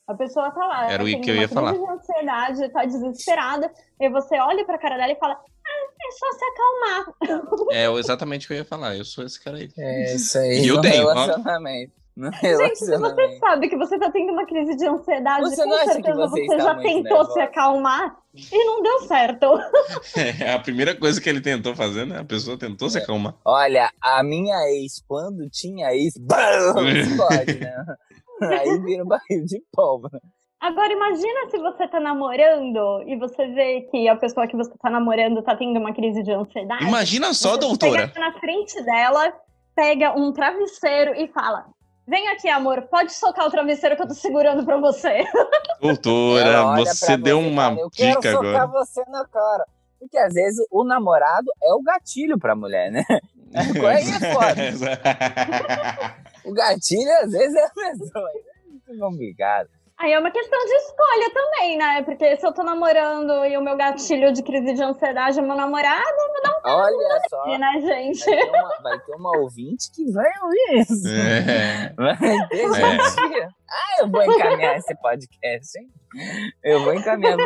A pessoa tá lá. Era o que eu ia falar. de ansiedade, tá desesperada. E você olha pra cara dela e fala, ah, é só se acalmar. É exatamente o que eu ia falar. Eu sou esse cara aí. É isso aí. E eu tenho. Relacionamento. Gente, se você sabe que você tá tendo uma crise de ansiedade, você com certeza você, você já tentou nervosa. se acalmar e não deu certo. É, a primeira coisa que ele tentou fazer, né? A pessoa tentou é. se acalmar. Olha, a minha ex, quando tinha ex, explode, né? Aí vira um barril de pólvora. Agora imagina se você tá namorando e você vê que a pessoa que você tá namorando tá tendo uma crise de ansiedade. Imagina só, doutora. Pega na frente dela, pega um travesseiro e fala: Vem aqui, amor, pode socar o travesseiro que eu tô segurando pra você. Doutora, você deu você, uma eu dica quero agora. socar você na cara. Porque às vezes o namorado é o gatilho pra mulher, né? Aí é foda. O gatilho às vezes é a pessoa. É muito complicado. Aí é uma questão de escolha também, né? Porque se eu tô namorando e o meu gatilho de crise de ansiedade é meu namorado, eu vou dar um Olha só. Aqui, né, gente? Vai ter, uma, vai ter uma ouvinte que vai ouvir isso. É. Vai ter é. gente. Ah, eu vou encaminhar esse podcast, hein? Eu vou encaminhar.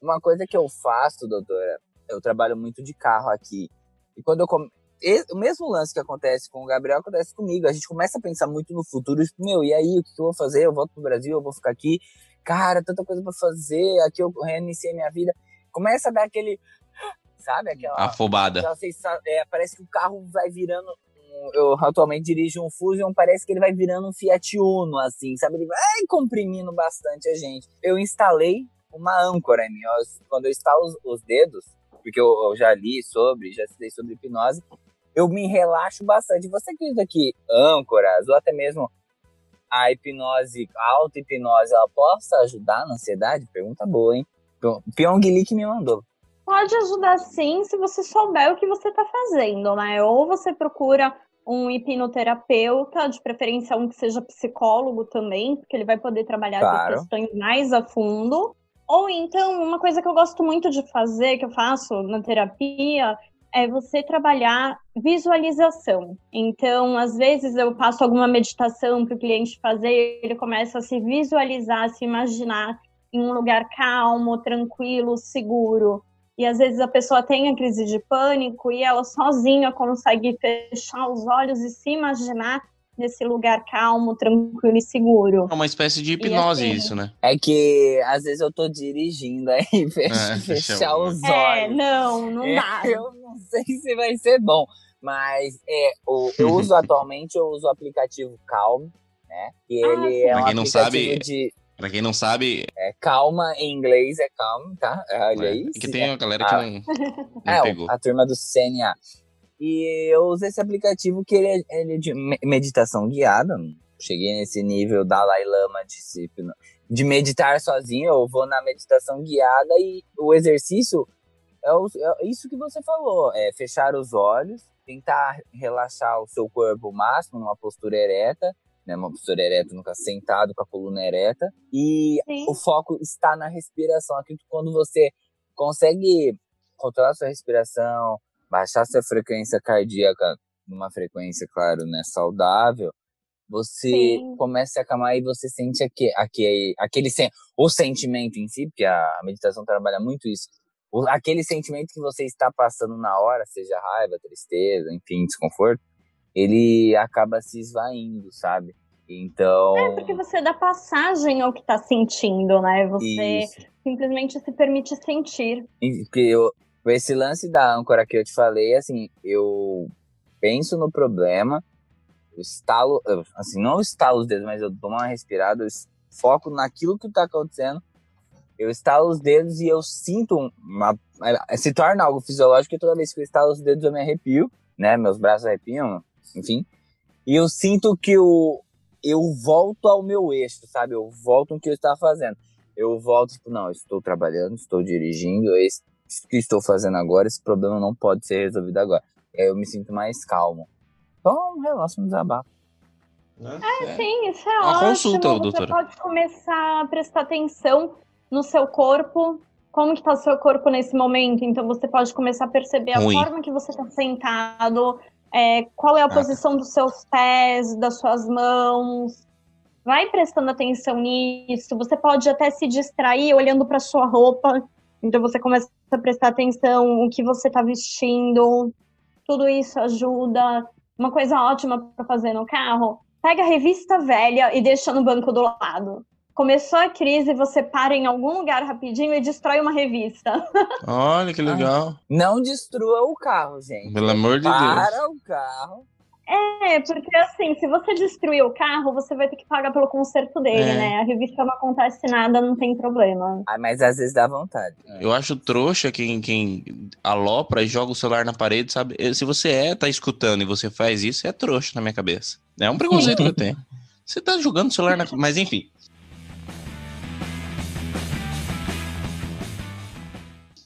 uma coisa que eu faço, doutora, eu trabalho muito de carro aqui. E quando eu, o mesmo lance que acontece com o Gabriel acontece comigo. A gente começa a pensar muito no futuro. Tipo, meu, e aí, o que eu vou fazer? Eu volto pro Brasil, eu vou ficar aqui. Cara, tanta coisa para fazer. Aqui eu reiniciei minha vida. Começa a dar aquele. Sabe? Aquela. Afobada. Aquela, é, parece que o carro vai virando. Eu atualmente dirijo um Fusion, parece que ele vai virando um Fiat Uno, assim, sabe? Ele vai comprimindo bastante a gente. Eu instalei uma âncora em mim. Quando eu instalo os dedos, porque eu, eu, já li sobre, já estudei sobre hipnose, eu me relaxo bastante. Você acredita que âncoras, ou até mesmo a hipnose, a auto-hipnose, ela possa ajudar na ansiedade? Pergunta boa, hein? Pyong Lee que me mandou. Pode ajudar sim, se você souber o que você está fazendo, né? Ou você procura um hipnoterapeuta, de preferência um que seja psicólogo também, porque ele vai poder trabalhar claro. as questões mais a fundo. Ou então, uma coisa que eu gosto muito de fazer, que eu faço na terapia, é você trabalhar visualização. Então, às vezes eu passo alguma meditação para o cliente fazer, ele começa a se visualizar, a se imaginar em um lugar calmo, tranquilo, seguro. E às vezes a pessoa tem a crise de pânico e ela sozinha consegue fechar os olhos e se imaginar nesse lugar calmo, tranquilo e seguro. É uma espécie de hipnose assim, isso, né? É que às vezes eu tô dirigindo aí fecha, é, fechar os é, olhos. É, não, não dá. Eu não sei se vai ser bom, mas é, o, eu uso atualmente, eu uso o aplicativo Calm, né? Que ah, ele é um quem não sabe, de... Pra quem não sabe. É, calma em inglês é calm, tá? Olha é, aí. É que tem uma galera que ah, não, não é, pegou. A turma do CNA. E eu uso esse aplicativo que ele é, ele é de meditação guiada. Cheguei nesse nível Dalai Lama de, de meditar sozinho. Eu vou na meditação guiada e o exercício é, o, é isso que você falou: é fechar os olhos, tentar relaxar o seu corpo o máximo numa postura ereta. Né, uma postura ereta, nunca sentado com a coluna ereta. E Sim. o foco está na respiração. Acredito que quando você consegue controlar a sua respiração, baixar sua frequência cardíaca numa frequência, claro, né, saudável, você Sim. começa a acalmar e você sente aquele, aquele, aquele o sentimento em si, porque a meditação trabalha muito isso, o, aquele sentimento que você está passando na hora, seja raiva, tristeza, enfim, desconforto, ele acaba se esvaindo, sabe? Então. É, porque você dá passagem ao que tá sentindo, né? Você Isso. simplesmente se permite sentir. E que eu, esse lance da âncora que eu te falei, assim, eu penso no problema, eu estalo, eu, assim, não estalo os dedos, mas eu dou uma respirada, eu foco naquilo que tá acontecendo, eu estalo os dedos e eu sinto uma. Se torna algo fisiológico e toda vez que eu estalo os dedos eu me arrepio, né? Meus braços arrepiam, enfim. E eu sinto que o, eu volto ao meu eixo, sabe? Eu volto no que eu estava fazendo. Eu volto, tipo, não, eu estou trabalhando, estou dirigindo, é isso que estou fazendo agora, esse problema não pode ser resolvido agora. E aí eu me sinto mais calmo. Então, relaxa no desabafo. É, sim, isso é Uma ótimo. consulta, Você doutora. pode começar a prestar atenção no seu corpo, como que tá o seu corpo nesse momento. Então você pode começar a perceber Ruim. a forma que você tá sentado, é, qual é a Ah. posição dos seus pés, das suas mãos. Vai prestando atenção nisso. Você pode até se distrair olhando para sua roupa. Então você começa a prestar atenção o que você tá vestindo. Tudo isso ajuda. Uma coisa ótima para fazer no carro pega a revista velha e deixa no banco do lado. Começou a crise, você para em algum lugar rapidinho e destrói uma revista. Olha que legal. Não destrua o carro, gente. Pelo amor de Deus. Para o carro. É, porque assim, se você destruir o carro, você vai ter que pagar pelo conserto dele, É. né? A revista não acontece nada, não tem problema. Ah, mas às vezes dá vontade. Eu acho trouxa quem, quem alopra e joga o celular na parede, sabe? Se você é, tá escutando e você faz isso, é trouxa na minha cabeça. É um preconceito que eu tenho. Você tá jogando o celular na. Mas enfim.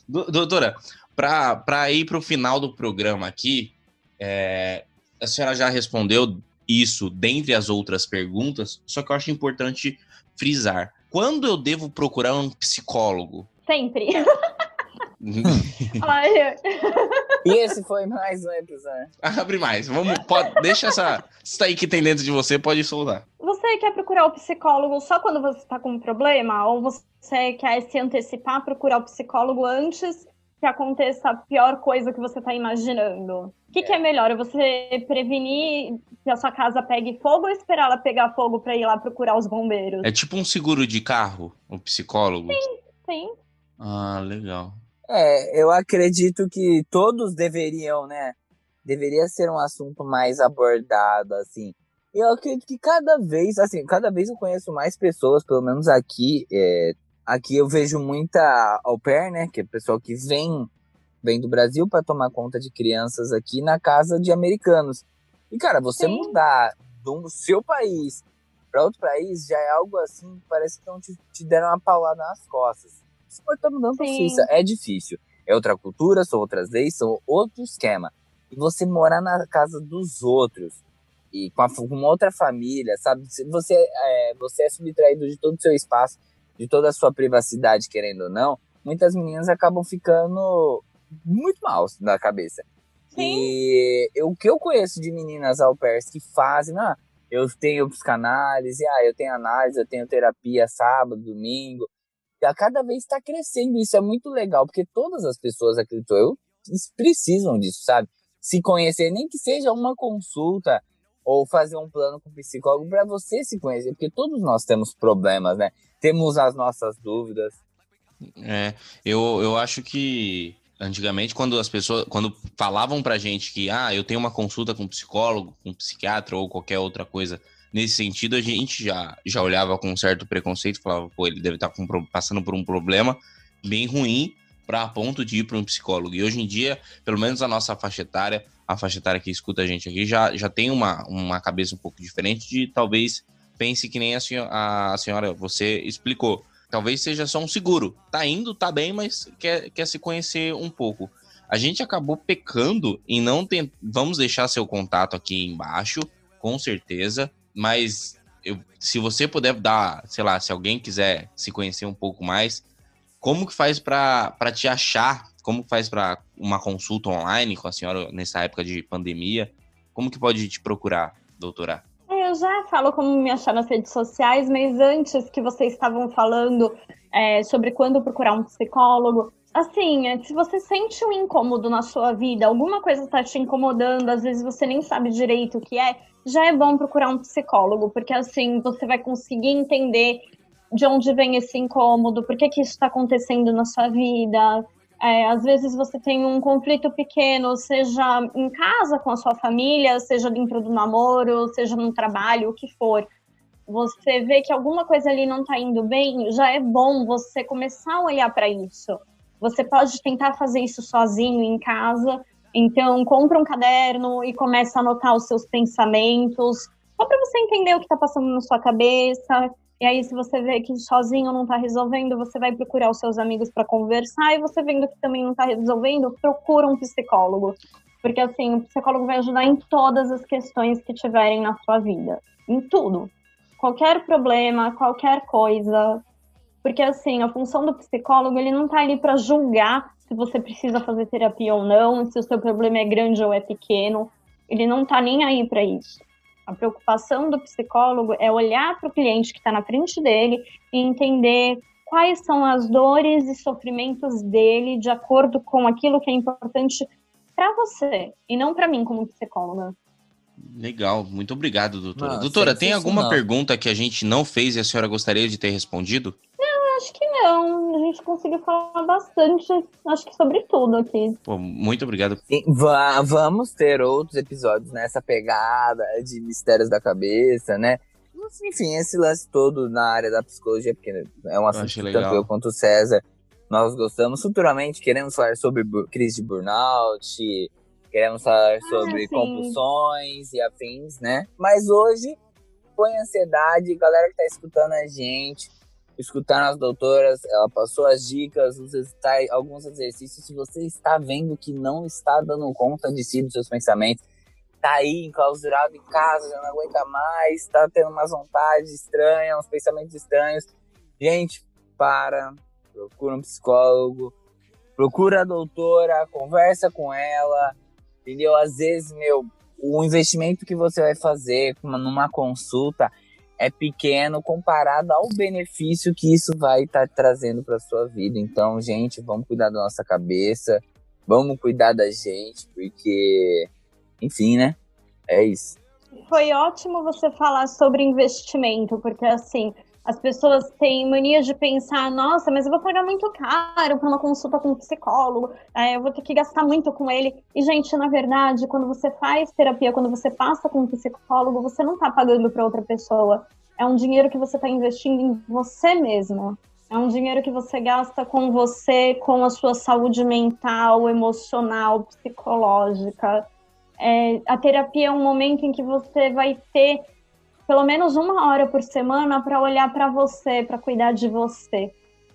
Do- doutora, pra, pra ir pro final do programa aqui, é, a senhora já respondeu isso dentre as outras perguntas, só que eu acho importante frisar. Quando eu devo procurar um psicólogo? Sempre. Olha, E esse foi mais um episódio. Abre mais. Vamos, pode, deixa essa. Isso aí que tem dentro de você, pode soltar. você quer procurar o psicólogo só quando você está com um problema? Ou você quer se antecipar, procurar o psicólogo antes que aconteça a pior coisa que você está imaginando? O que, que é melhor? É Você prevenir que a sua casa pegue fogo ou esperar ela pegar fogo para ir lá procurar os bombeiros? É tipo um seguro de carro, um psicólogo. Sim. Ah, legal. É, eu acredito que todos deveriam, né? Deveria ser um assunto mais abordado, assim. Eu acredito que cada vez, assim, cada vez eu conheço mais pessoas, pelo menos aqui, é, aqui eu vejo muita au pair, né? Que é pessoal que vem, vem do Brasil para tomar conta de crianças aqui na casa de americanos. E, cara, você Sim. mudar do seu país para outro país já é algo assim, parece que não te, te deram uma paulada nas costas. Você pode estar mudando Sim. Suíça, é difícil. É outra cultura, são outras leis, são outro esquema. E você morar na casa dos outros e com, a, com uma outra família, sabe? Se Você é, você é subtraído de todo o seu espaço, de toda a sua privacidade, querendo ou não. Muitas meninas acabam ficando muito mal na cabeça. E eu- o que eu conheço de meninas au pairs que fazem, ah, eu tenho psicanálise, ah, eu tenho análise, eu tenho terapia sábado, domingo. E a cada vez está crescendo. Isso é muito legal, porque todas as pessoas, acredito eu, precisam disso, sabe? Se conhecer, nem que seja uma consulta ou fazer um plano com o psicólogo para você se conhecer, porque todos nós temos problemas, né? Temos as nossas dúvidas. É, eu, eu acho que antigamente, quando as pessoas, quando falavam pra gente que, ah, eu tenho uma consulta com um psicólogo, com um psiquiatra ou qualquer outra coisa nesse sentido, a gente já, já olhava com um certo preconceito, falava, pô, ele deve estar com, um pro- passando por um problema bem ruim para ponto de ir para um psicólogo. E hoje em dia, pelo menos a nossa faixa etária, a faixa etária que escuta a gente aqui, já, já tem uma, uma cabeça um pouco diferente de talvez pense que nem a senhora, a senhora você explicou talvez seja só um seguro. Tá indo, tá bem, mas quer, quer se conhecer um pouco. A gente acabou pecando em não ter. Vamos deixar seu contato aqui embaixo, com certeza. Mas eu- se você puder dar, sei lá, se alguém quiser se conhecer um pouco mais, como que faz para te achar? Como faz para uma consulta online com a senhora nessa época de pandemia? Como que pode te procurar, doutora? É, Eu já falo como me achar nas redes sociais, mas antes que vocês estavam falando é, sobre quando procurar um psicólogo, assim, é, se você sente um incômodo na sua vida, alguma coisa está te incomodando, às vezes você nem sabe direito o que é, já é bom procurar um psicólogo, porque assim você vai conseguir entender de onde vem esse incômodo, por que, que isso está acontecendo na sua vida. É, às vezes você tem um conflito pequeno, seja em casa com a sua família, seja dentro do namoro, seja no trabalho, o que for. Você vê que alguma coisa ali não está indo bem, já é bom você começar a olhar para isso. Você pode tentar fazer isso sozinho em casa. Então, compra um caderno e começa a anotar os seus pensamentos, só para você entender o que está passando na sua cabeça. E aí, se você vê que sozinho não está resolvendo, você vai procurar os seus amigos para conversar. E você vendo que também não está resolvendo, procura um psicólogo. Porque assim, o psicólogo vai ajudar em todas as questões que tiverem na sua vida. Em tudo. Qualquer problema, qualquer coisa. Porque, assim, a função do psicólogo, ele não tá ali para julgar se você precisa fazer terapia ou não, se o seu problema é grande ou é pequeno. Ele não tá nem aí para isso. A preocupação do psicólogo é olhar para o cliente que está na frente dele e entender quais são as dores e sofrimentos dele de acordo com aquilo que é importante para você e não para mim como psicóloga. Legal, muito obrigado, doutora. Não, doutora, tem alguma pergunta que a gente não fez e a senhora gostaria de ter respondido? Acho que não. A gente conseguiu falar bastante, acho que sobre tudo aqui. Pô, muito obrigado. Sim, vamos ter outros episódios nessa pegada de mistérios da cabeça, né? Enfim, esse lance todo na área da psicologia, porque é um assunto que tanto eu quanto o César nós gostamos. Futuramente queremos falar sobre crise de burnout, queremos falar ah, sobre compulsões e afins, né? Mas hoje põe ansiedade, galera que tá escutando a gente, escutar as doutoras, ela passou as dicas, alguns exercícios. Se você está vendo que não está dando conta de si, dos seus pensamentos, tá aí enclausurado em casa, já não aguenta mais, tá tendo umas vontades estranhas, uns pensamentos estranhos. Gente, para, procura um psicólogo, procura a doutora, conversa com ela, entendeu? Às vezes, meu, o investimento que você vai fazer numa consulta é pequeno comparado ao benefício que isso vai estar tá trazendo para sua vida. Então, gente, vamos cuidar da nossa cabeça, vamos cuidar da gente, porque, enfim, né? É isso. Foi ótimo você falar sobre investimento, porque assim, as pessoas têm mania de pensar, nossa, mas eu vou pagar muito caro para uma consulta com um psicólogo, é, eu vou ter que gastar muito com ele. E, gente, na verdade, quando você faz terapia, quando você passa com um psicólogo, você não está pagando para outra pessoa. É um dinheiro que você está investindo em você mesmo. É um dinheiro que você gasta com você, com a sua saúde mental, emocional, psicológica. É, a terapia é um momento em que você vai ter pelo menos uma hora por semana para olhar para você, para cuidar de você.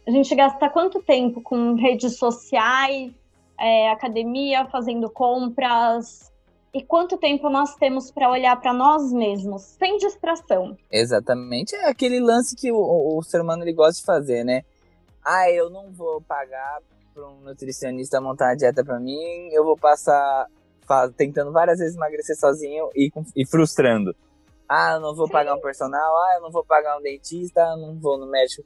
A gente gasta quanto tempo com redes sociais, é, academia, fazendo compras? E quanto tempo nós temos para olhar para nós mesmos, sem distração? Exatamente. É aquele lance que o, o ser humano ele gosta de fazer, né? Ah, eu não vou pagar para um nutricionista montar uma dieta para mim, eu vou passar tentando várias vezes emagrecer sozinho e, e frustrando. Ah, eu não vou pagar um personal, ah, eu não vou pagar um dentista, eu não vou no médico.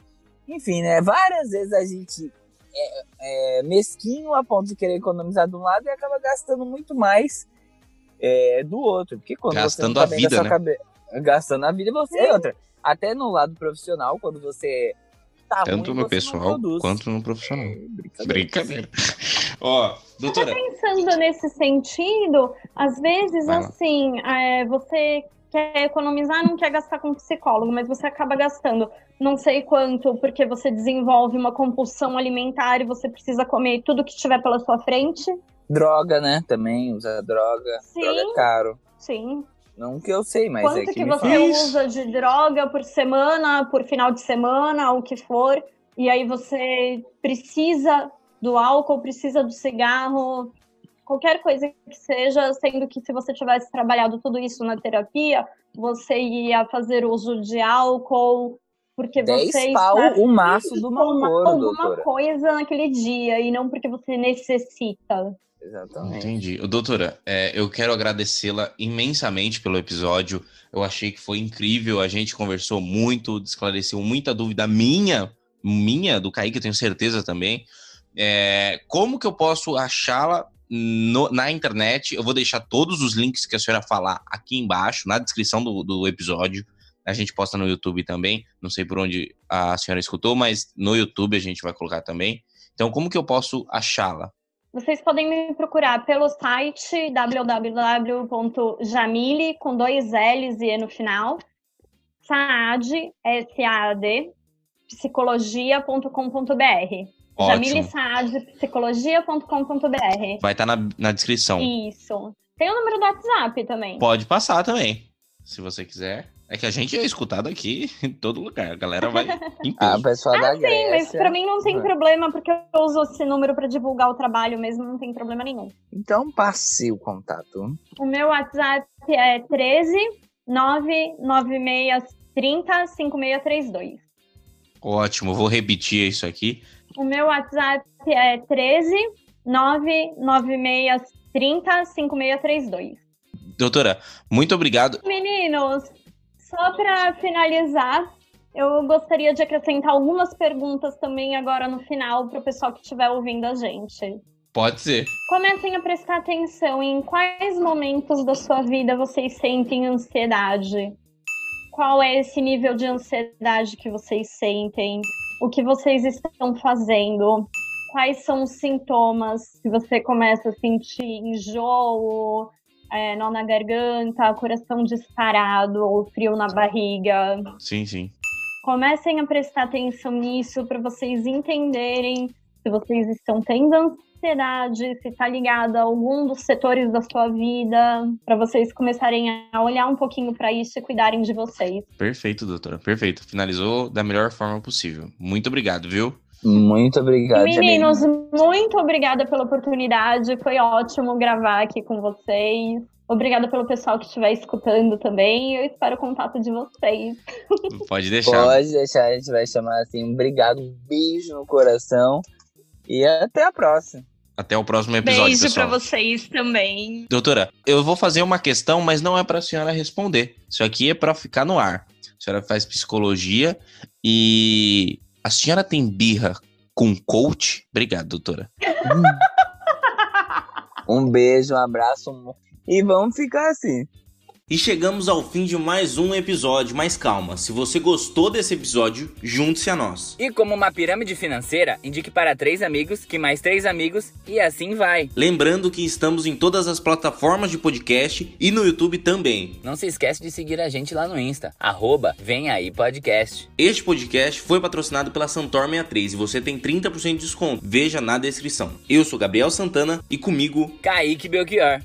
Enfim, né? Várias vezes a gente é, é mesquinho a ponto de querer economizar de um lado e acaba gastando muito mais é, do outro. Porque quando gastando você tá a vida, né? Cabe... Gastando a vida, você é outra. Até no lado profissional, quando você tá Tanto ruim, no pessoal quanto no profissional. É, brincadeira. brincadeira. Ó, doutora. Pensando nesse sentido, às vezes, assim, é, você quer economizar, não quer gastar com psicólogo, mas você acaba gastando não sei quanto, porque você desenvolve uma compulsão alimentar e você precisa comer tudo que estiver pela sua frente. Droga, né? Também usa droga. Sim, droga é caro. Sim. Não que eu sei, mas Quanto é que, que você faz. usa de droga por semana, por final de semana, o que for, e aí você precisa do álcool, precisa do cigarro, qualquer coisa que seja, sendo que se você tivesse trabalhado tudo isso na terapia, você ia fazer uso de álcool, porque você pau o maço do mamoro, alguma doutora. coisa naquele dia e não porque você necessita. Exatamente. Entendi. Doutora, é, eu quero agradecê-la imensamente pelo episódio. Eu achei que foi incrível. A gente conversou muito, esclareceu muita dúvida minha, minha, do Kaique, eu tenho certeza também. É, como que eu posso achá-la no- na internet? Eu vou deixar todos os links que a senhora falar aqui embaixo, na descrição do, do episódio. A gente posta no YouTube também. Não sei por onde a senhora escutou, mas no YouTube a gente vai colocar também. Então, como que eu posso achá-la? Vocês podem me procurar pelo site www.jamile, com dois L's e E no final, Saad, S-A-A-D, psicologia.com.br. Jamile Ótimo. Saad, psicologia.com.br. Vai estar na, na descrição. Isso. Tem o número do WhatsApp também. Pode passar também, se você quiser. É que a gente é escutado aqui em todo lugar. A galera vai Ah, peso. o pessoal da Ah, sim, mas Grécia. pra mim não tem problema, porque eu uso esse número pra divulgar o trabalho mesmo, não tem problema nenhum. Então passe o contato. O meu WhatsApp é 13 99630 5632. Ótimo, vou repetir isso aqui. O meu WhatsApp é 13 99630 5632. Doutora, muito obrigado. Meninos, só para finalizar, eu gostaria de acrescentar algumas perguntas também agora no final para o pessoal que estiver ouvindo a gente. Pode ser. Comecem a prestar atenção em quais momentos da sua vida vocês sentem ansiedade. Qual é esse nível de ansiedade que vocês sentem? O que vocês estão fazendo? Quais são os sintomas que você começa a sentir enjoo, é, nó na garganta, coração disparado ou frio na barriga? Sim, sim. comecem a prestar atenção nisso para vocês entenderem se vocês estão tendo ansiedade, se está ligado a algum dos setores da sua vida, para vocês começarem a olhar um pouquinho para isso e cuidarem de vocês. Perfeito, doutora. Perfeito. Finalizou da melhor forma possível. Muito obrigado, viu? Muito obrigado, meninos, muito obrigada pela oportunidade, foi ótimo gravar aqui com vocês. Obrigada pelo pessoal que estiver escutando também. Eu espero o contato de vocês. Pode deixar. Pode deixar, a gente vai chamar assim. Um obrigado, um beijo no coração. E até a próxima. Até o próximo episódio, Beijo pessoal. para vocês também. Doutora, eu vou fazer uma questão, mas não é para a senhora responder. Isso aqui é para ficar no ar. A senhora faz psicologia e a senhora tem birra com coach? Obrigado, doutora. Um beijo, um abraço. um- E vamos ficar assim. E chegamos ao fim de mais um episódio, mas calma, se você gostou desse episódio, junte-se a nós. E como uma pirâmide financeira, indique para três amigos, que mais três amigos, e assim vai. Lembrando que estamos em todas as plataformas de podcast e no YouTube também. Não se esquece de seguir a gente lá no Insta, arroba Vem Aí Podcast. Este podcast foi patrocinado pela Santor 63 e você tem 30% de desconto. Veja na descrição. Eu sou Gabriel Santana e comigo Kaique Belchior.